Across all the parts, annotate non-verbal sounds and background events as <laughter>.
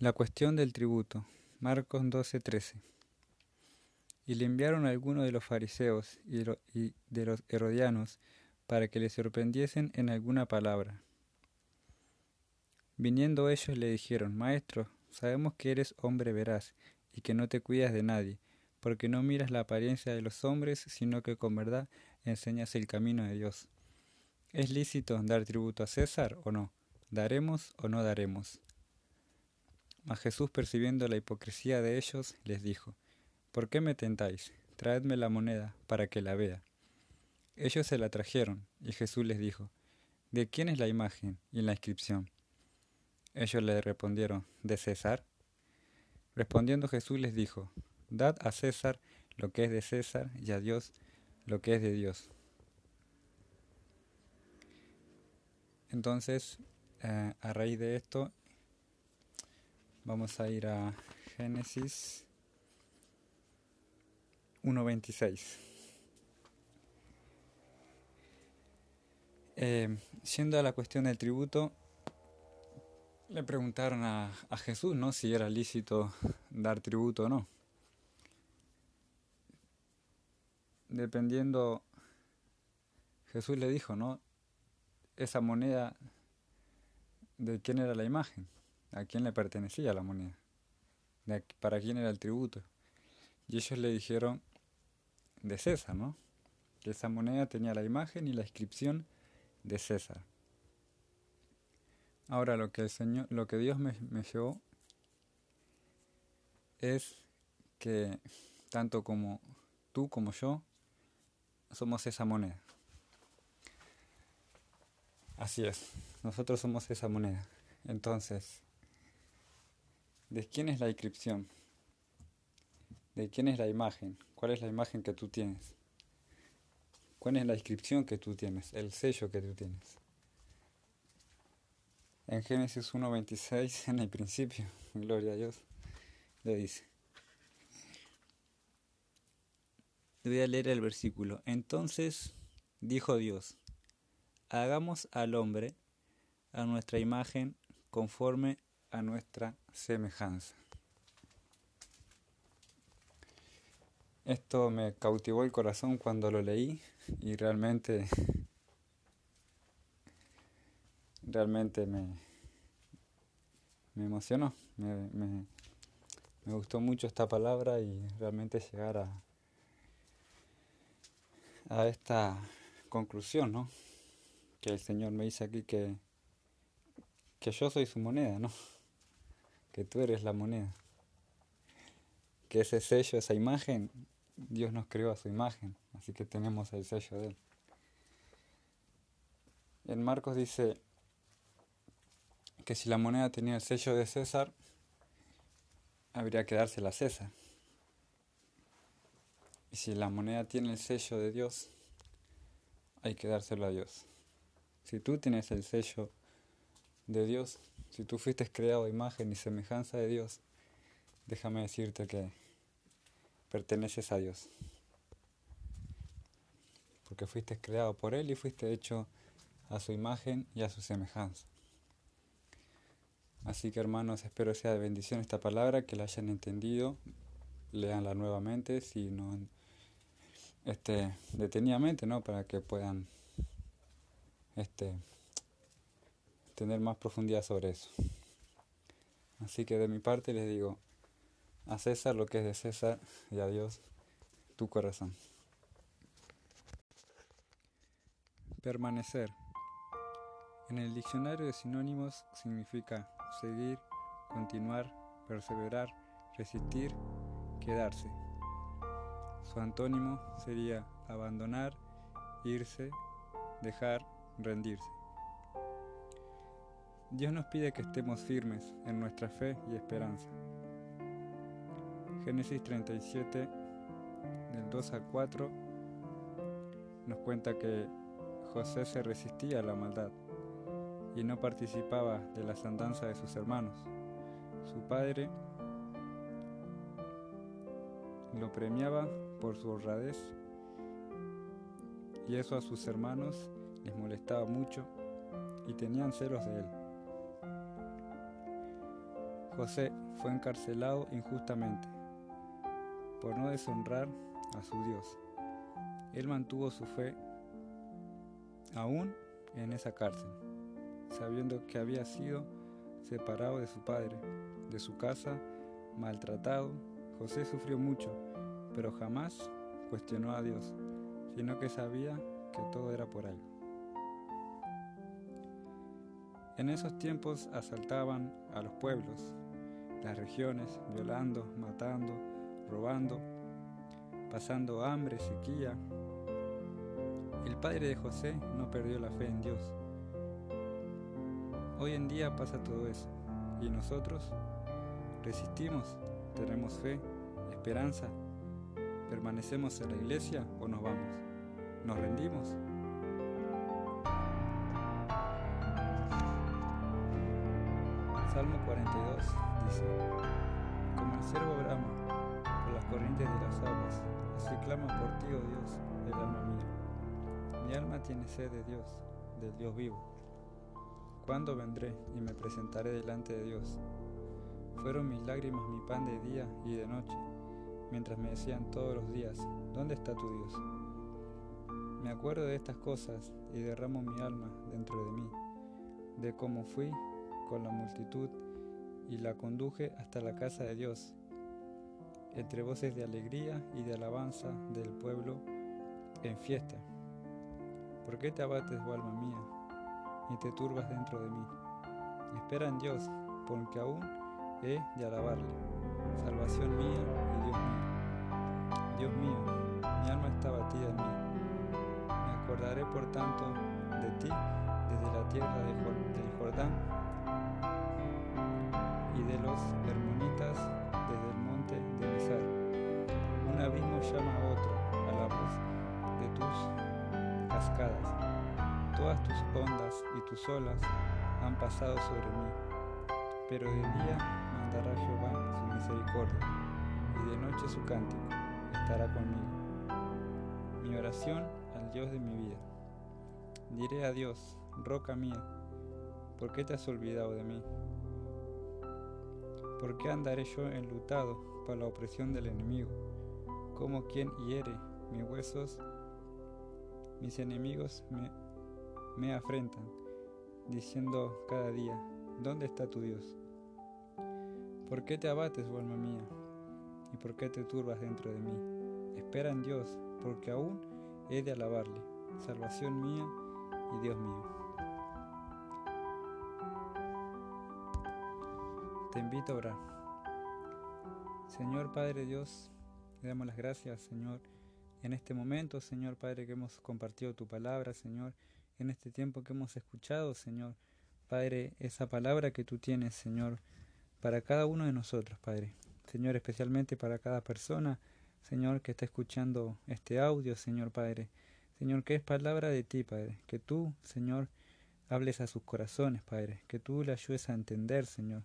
La cuestión del tributo. Marcos 12:13. Y le enviaron a algunos de los fariseos y de los herodianos para que le sorprendiesen en alguna palabra. Viniendo ellos le dijeron, Maestro, sabemos que eres hombre veraz y que no te cuidas de nadie, porque no miras la apariencia de los hombres, sino que con verdad enseñas el camino de Dios. ¿Es lícito dar tributo a César o no? ¿Daremos o no daremos? Jesús, percibiendo la hipocresía de ellos, les dijo, ¿Por qué me tentáis? Traedme la moneda para que la vea. Ellos se la trajeron, y Jesús les dijo, ¿De quién es la imagen y la inscripción? Ellos le respondieron, ¿de César? Respondiendo Jesús les dijo, Dad a César lo que es de César y a Dios lo que es de Dios. Entonces, eh, a raíz de esto, vamos a ir a Génesis 1.26. Eh, yendo a la cuestión del tributo, le preguntaron a, a, Jesús ¿no? si era lícito dar tributo o no. Dependiendo, Jesús le dijo, ¿no? esa moneda, ¿de quién era la imagen? ¿A quién le pertenecía la moneda? ¿Para quién era el tributo? Y ellos le dijeron de César, ¿no? Que esa moneda tenía la imagen y la inscripción de César. Ahora lo que el Señor, lo que Dios me, me llevó es que tanto como tú como yo somos esa moneda. Así es, nosotros somos esa moneda. Entonces, ¿de quién es la inscripción? ¿De quién es la imagen? ¿Cuál es la imagen que tú tienes? ¿Cuál es la inscripción que tú tienes? El sello que tú tienes. En Génesis 1.26, <laughs> en el principio, gloria a Dios, le dice. Voy a leer el versículo. Entonces dijo Dios, hagamos al hombre a nuestra imagen conforme a nuestra semejanza. Esto me cautivó el corazón cuando lo leí y realmente realmente me, me emocionó, me, me, me gustó mucho esta palabra y realmente llegar a, a esta conclusión, ¿no? que el Señor me dice aquí que, que yo soy su moneda, ¿no? Que tú eres la moneda. Que ese sello, esa imagen, Dios nos creó a su imagen, así que tenemos el sello de Él. En Marcos dice que si la moneda tenía el sello de César, habría que dársela a César. Y si la moneda tiene el sello de Dios, hay que dárselo a Dios. Si tú tienes el sello de Dios, si tú fuiste creado imagen y semejanza de Dios, déjame decirte que perteneces a Dios. Porque fuiste creado por Él y fuiste hecho a su imagen y a su semejanza. Así que hermanos, espero sea de bendición esta palabra, que la hayan entendido, leanla nuevamente, si no este, detenidamente, ¿no? Para que puedan este, tener más profundidad sobre eso. Así que de mi parte les digo, a César lo que es de César y a Dios tu corazón. Permanecer. En el diccionario de sinónimos significa seguir, continuar, perseverar, resistir, quedarse. Su antónimo sería abandonar, irse, dejar, rendirse. Dios nos pide que estemos firmes en nuestra fe y esperanza. Génesis 37, del 2 al 4, nos cuenta que José se resistía a la maldad y no participaba de las andanzas de sus hermanos. Su padre lo premiaba por su honradez y eso a sus hermanos les molestaba mucho y tenían celos de él. José fue encarcelado injustamente por no deshonrar a su Dios. Él mantuvo su fe aún en esa cárcel, sabiendo que había sido separado de su padre, de su casa, maltratado. José sufrió mucho, pero jamás cuestionó a Dios, sino que sabía que todo era por algo. En esos tiempos asaltaban a los pueblos, las regiones, violando, matando, robando, pasando hambre, sequía. El padre de José no perdió la fe en Dios. Hoy en día pasa todo eso. ¿Y nosotros? ¿Resistimos? ¿Tenemos fe? ¿Esperanza? ¿Permanecemos en la iglesia o nos vamos? ¿Nos rendimos? Salmo 42 dice, como el cervo brama por las corrientes de las aguas, así clama por ti, oh Dios, el alma mía. Mi alma tiene sed de Dios, del Dios vivo. ¿Cuándo vendré y me presentaré delante de Dios? Fueron mis lágrimas mi pan de día y de noche, mientras me decían todos los días, ¿dónde está tu Dios? Me acuerdo de estas cosas y derramo mi alma dentro de mí, de cómo fui con la multitud y la conduje hasta la casa de Dios, entre voces de alegría y de alabanza del pueblo en fiesta. ¿Por qué te abates, oh alma mía, y te turbas dentro de mí? Espera en Dios, porque aún he de alabarle, salvación mía y Dios mío. Dios mío, mi alma está batida en mí. Me acordaré por tanto de ti desde la tierra del Jordán y de los hermonitas desde el monte de Mizar. Un abismo llama a otro a la voz de tus cascadas. Todas tus ondas y tus olas han pasado sobre mí, pero de día mandará Jehová su misericordia, y de noche su cántico estará conmigo. Mi oración al Dios de mi vida. Diré a Dios, roca mía, ¿por qué te has olvidado de mí? ¿Por qué andaré yo enlutado por la opresión del enemigo? Como quien hiere mis huesos, mis enemigos me, me afrentan, diciendo cada día, ¿dónde está tu Dios? ¿Por qué te abates, alma mía? ¿Y por qué te turbas dentro de mí? Espera en Dios, porque aún he de alabarle, salvación mía y Dios mío. Te invito a orar. Señor Padre Dios, le damos las gracias, Señor, en este momento, Señor Padre, que hemos compartido tu palabra, Señor, en este tiempo que hemos escuchado, Señor. Padre, esa palabra que tú tienes, Señor, para cada uno de nosotros, Padre. Señor, especialmente para cada persona, Señor, que está escuchando este audio, Señor Padre. Señor, que es palabra de ti, Padre. Que tú, Señor, hables a sus corazones, Padre. Que tú le ayudes a entender, Señor.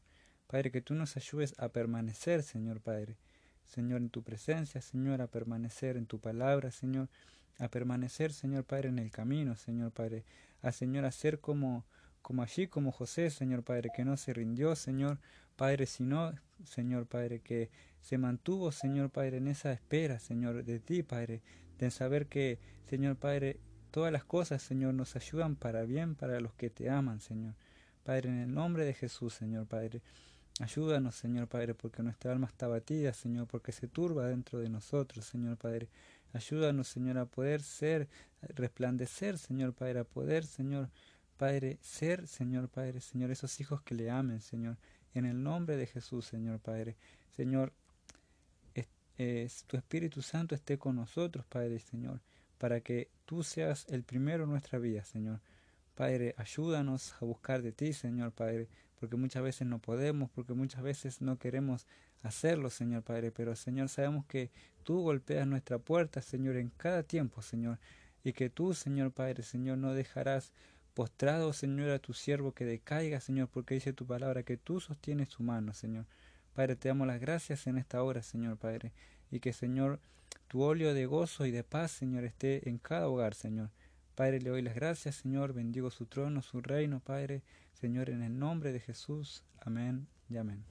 Padre, que tú nos ayudes a permanecer, Señor Padre. Señor, en tu presencia, Señor, a permanecer en tu palabra, Señor, a permanecer, Señor Padre, en el camino, Señor Padre, a Señor, a ser como, como allí, como José, Señor Padre, que no se rindió, Señor Padre, sino, Señor Padre, que se mantuvo, Señor Padre, en esa espera, Señor, de ti, Padre, de saber que, Señor Padre, todas las cosas, Señor, nos ayudan para bien para los que te aman, Señor. Padre, en el nombre de Jesús, Señor Padre. Ayúdanos, Señor Padre, porque nuestra alma está batida, Señor, porque se turba dentro de nosotros, Señor Padre. Ayúdanos, Señor, a poder ser, resplandecer, Señor Padre, a poder, Señor Padre, ser, Señor Padre, Señor, esos hijos que le amen, Señor, en el nombre de Jesús, Señor Padre. Señor, tu Espíritu Santo esté con nosotros, Padre, Señor, para que tú seas el primero en nuestra vida, Señor. Padre, ayúdanos a buscar de ti, Señor Padre, porque muchas veces no podemos, porque muchas veces no queremos hacerlo, Señor Padre, pero Señor, sabemos que tú golpeas nuestra puerta, Señor, en cada tiempo, Señor, y que tú, Señor Padre, Señor, no dejarás postrado, Señor, a tu siervo que decaiga, Señor, porque dice tu palabra que tú sostienes su mano, Señor. Padre, te damos las gracias en esta hora, Señor Padre, y que, Señor, tu óleo de gozo y de paz, Señor, esté en cada hogar, Señor. Padre, le doy las gracias, Señor, bendigo su trono, su reino, Padre, Señor, en el nombre de Jesús. Amén y amén.